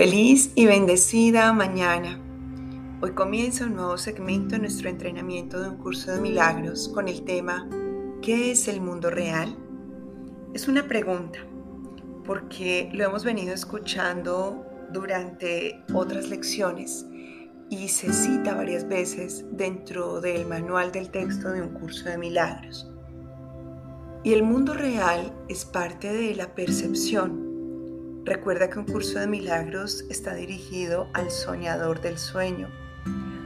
Feliz y bendecida mañana. Hoy comienza un nuevo segmento en nuestro entrenamiento de un curso de milagros con el tema ¿Qué es el mundo real? Es una pregunta porque lo hemos venido escuchando durante otras lecciones y se cita varias veces dentro del manual del texto de un curso de milagros. Y el mundo real es parte de la percepción Recuerda que un curso de milagros está dirigido al soñador del sueño,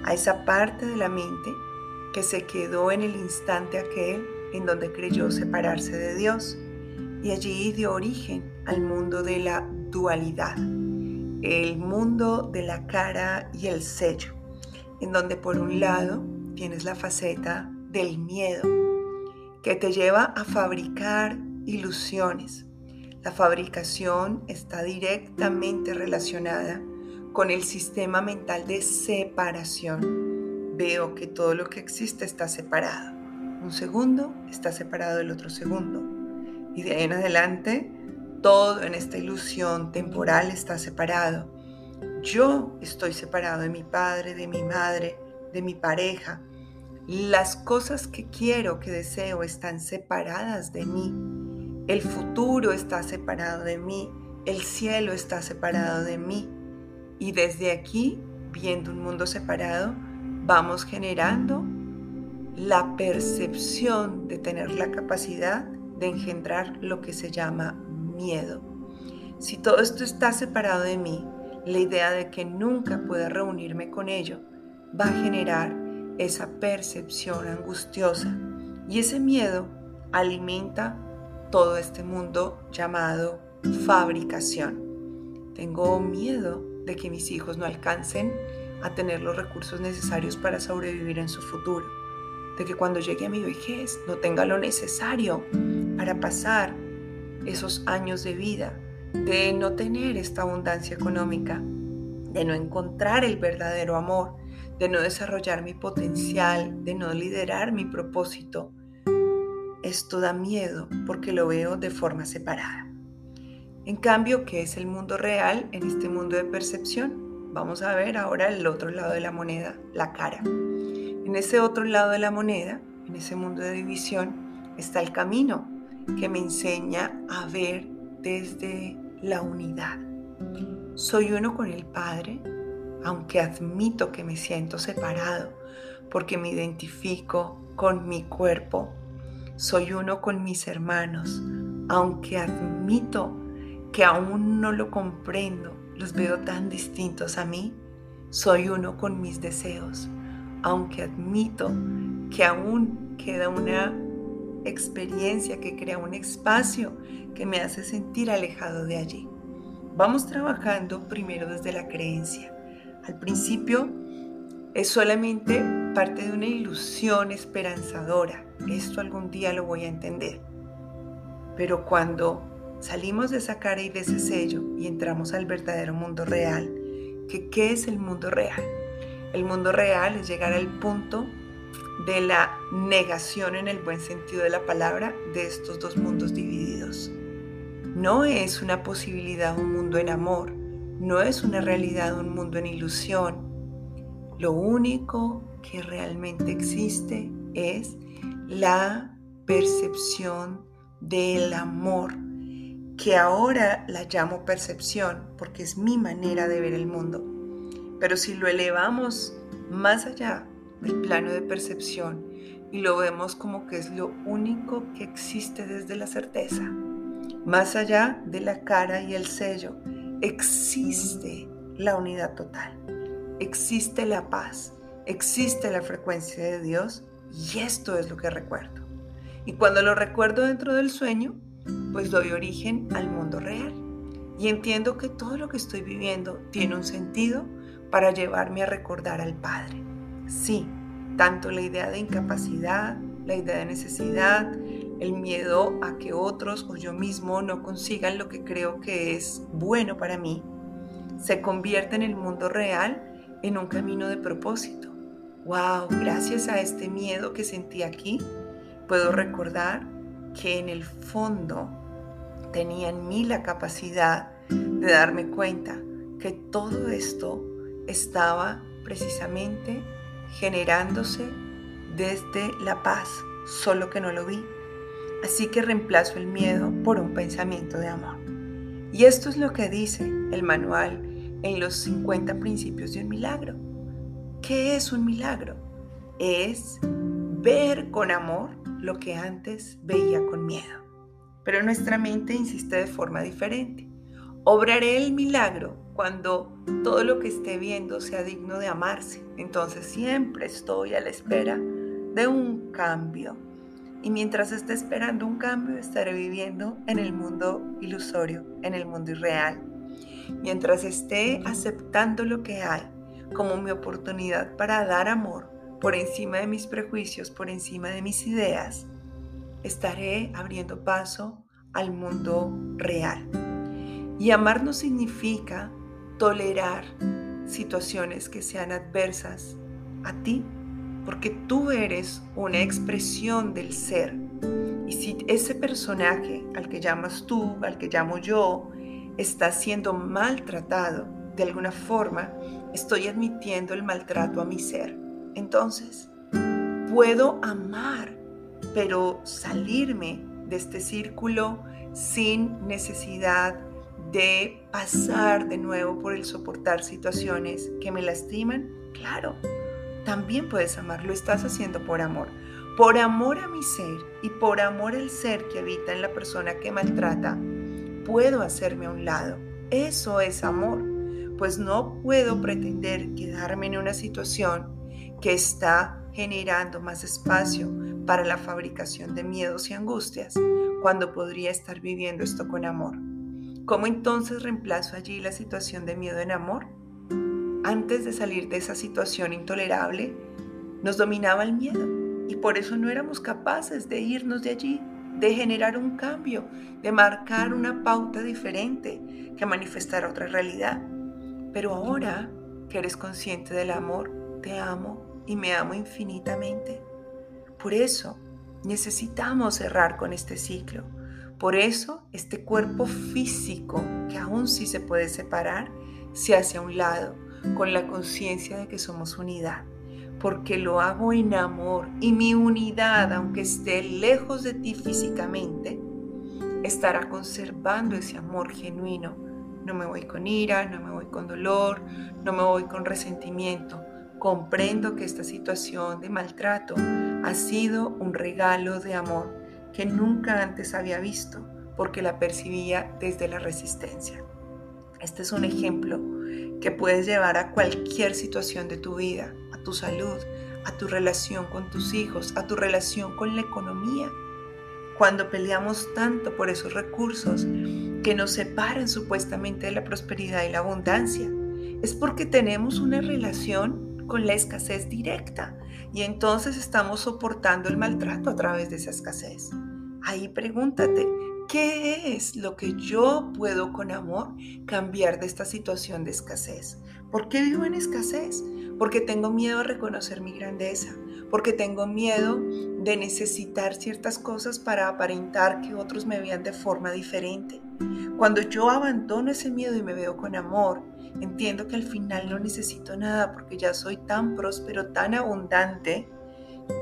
a esa parte de la mente que se quedó en el instante aquel en donde creyó separarse de Dios y allí dio origen al mundo de la dualidad, el mundo de la cara y el sello, en donde por un lado tienes la faceta del miedo que te lleva a fabricar ilusiones, la fabricación está directamente relacionada con el sistema mental de separación. Veo que todo lo que existe está separado. Un segundo está separado del otro segundo. Y de ahí en adelante, todo en esta ilusión temporal está separado. Yo estoy separado de mi padre, de mi madre, de mi pareja. Las cosas que quiero, que deseo, están separadas de mí el futuro está separado de mí, el cielo está separado de mí. Y desde aquí, viendo un mundo separado, vamos generando la percepción de tener la capacidad de engendrar lo que se llama miedo. Si todo esto está separado de mí, la idea de que nunca pueda reunirme con ello va a generar esa percepción angustiosa y ese miedo alimenta todo este mundo llamado fabricación. Tengo miedo de que mis hijos no alcancen a tener los recursos necesarios para sobrevivir en su futuro, de que cuando llegue a mi vejez no tenga lo necesario para pasar esos años de vida, de no tener esta abundancia económica, de no encontrar el verdadero amor, de no desarrollar mi potencial, de no liderar mi propósito, esto da miedo porque lo veo de forma separada. En cambio, ¿qué es el mundo real en este mundo de percepción? Vamos a ver ahora el otro lado de la moneda, la cara. En ese otro lado de la moneda, en ese mundo de división, está el camino que me enseña a ver desde la unidad. Soy uno con el Padre, aunque admito que me siento separado, porque me identifico con mi cuerpo, soy uno con mis hermanos, aunque admito que aún no lo comprendo, los veo tan distintos a mí, soy uno con mis deseos, aunque admito que aún queda una experiencia que crea un espacio que me hace sentir alejado de allí. Vamos trabajando primero desde la creencia. Al principio es solamente parte de una ilusión esperanzadora. Esto algún día lo voy a entender. Pero cuando salimos de esa cara y de ese sello y entramos al verdadero mundo real, que ¿qué es el mundo real? El mundo real es llegar al punto de la negación en el buen sentido de la palabra de estos dos mundos divididos. No es una posibilidad un mundo en amor, no es una realidad un mundo en ilusión, lo único que realmente existe es la percepción del amor, que ahora la llamo percepción porque es mi manera de ver el mundo. Pero si lo elevamos más allá del plano de percepción y lo vemos como que es lo único que existe desde la certeza, más allá de la cara y el sello, existe la unidad total existe la paz, existe la frecuencia de Dios y esto es lo que recuerdo. Y cuando lo recuerdo dentro del sueño, pues doy origen al mundo real y entiendo que todo lo que estoy viviendo tiene un sentido para llevarme a recordar al Padre. Sí, tanto la idea de incapacidad, la idea de necesidad, el miedo a que otros o yo mismo no consigan lo que creo que es bueno para mí, se convierte en el mundo real en un camino de propósito. ¡Wow! Gracias a este miedo que sentí aquí, puedo recordar que en el fondo tenía en mí la capacidad de darme cuenta que todo esto estaba precisamente generándose desde la paz, solo que no lo vi. Así que reemplazo el miedo por un pensamiento de amor. Y esto es lo que dice el manual en los 50 principios de un milagro. ¿Qué es un milagro? Es ver con amor lo que antes veía con miedo. Pero nuestra mente insiste de forma diferente. Obraré el milagro cuando todo lo que esté viendo sea digno de amarse. Entonces siempre estoy a la espera de un cambio. Y mientras esté esperando un cambio, estaré viviendo en el mundo ilusorio, en el mundo irreal. Mientras esté aceptando lo que hay como mi oportunidad para dar amor por encima de mis prejuicios, por encima de mis ideas, estaré abriendo paso al mundo real. Y amar no significa tolerar situaciones que sean adversas a ti, porque tú eres una expresión del ser. Y si ese personaje al que llamas tú, al que llamo yo, está siendo maltratado de alguna forma, estoy admitiendo el maltrato a mi ser. Entonces, puedo amar, pero salirme de este círculo sin necesidad de pasar de nuevo por el soportar situaciones que me lastiman, claro, también puedes amar, lo estás haciendo por amor. Por amor a mi ser y por amor al ser que habita en la persona que maltrata, puedo hacerme a un lado. Eso es amor, pues no puedo pretender quedarme en una situación que está generando más espacio para la fabricación de miedos y angustias cuando podría estar viviendo esto con amor. ¿Cómo entonces reemplazo allí la situación de miedo en amor? Antes de salir de esa situación intolerable, nos dominaba el miedo y por eso no éramos capaces de irnos de allí, de generar un cambio, de marcar una pauta diferente que manifestara otra realidad. Pero ahora que eres consciente del amor, te amo y me amo infinitamente. Por eso necesitamos cerrar con este ciclo. Por eso este cuerpo físico, que aún sí se puede separar, se hace a un lado con la conciencia de que somos unidad. Porque lo hago en amor y mi unidad, aunque esté lejos de ti físicamente, estará conservando ese amor genuino. No me voy con ira, no me voy con dolor, no me voy con resentimiento comprendo que esta situación de maltrato ha sido un regalo de amor que nunca antes había visto porque la percibía desde la resistencia. Este es un ejemplo que puedes llevar a cualquier situación de tu vida, tu salud, a tu relación con tus hijos, a tu relación con la economía. Cuando peleamos tanto por esos recursos que nos separan supuestamente de la prosperidad y la abundancia, es porque tenemos una relación con la escasez directa y entonces estamos soportando el maltrato a través de esa escasez. Ahí pregúntate, ¿qué es lo que yo puedo con amor cambiar de esta situación de escasez? ¿Por qué vivo en escasez? Porque tengo miedo a reconocer mi grandeza, porque tengo miedo de necesitar ciertas cosas para aparentar que otros me vean de forma diferente. Cuando yo abandono ese miedo y me veo con amor, entiendo que al final no necesito nada porque ya soy tan próspero, tan abundante,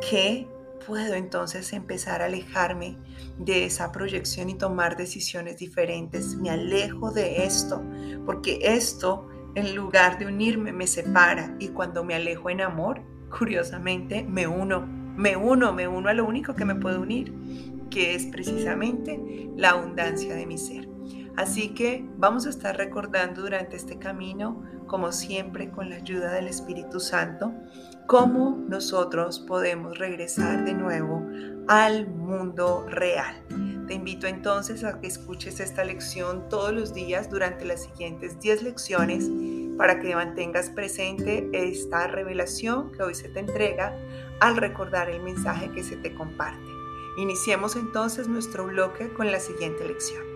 que puedo entonces empezar a alejarme de esa proyección y tomar decisiones diferentes. Me alejo de esto, porque esto en lugar de unirme me separa y cuando me alejo en amor, curiosamente me uno, me uno, me uno a lo único que me puede unir, que es precisamente la abundancia de mi ser. Así que vamos a estar recordando durante este camino, como siempre con la ayuda del Espíritu Santo, cómo nosotros podemos regresar de nuevo al mundo real. Te invito entonces a que escuches esta lección todos los días durante las siguientes 10 lecciones para que mantengas presente esta revelación que hoy se te entrega al recordar el mensaje que se te comparte. Iniciemos entonces nuestro bloque con la siguiente lección.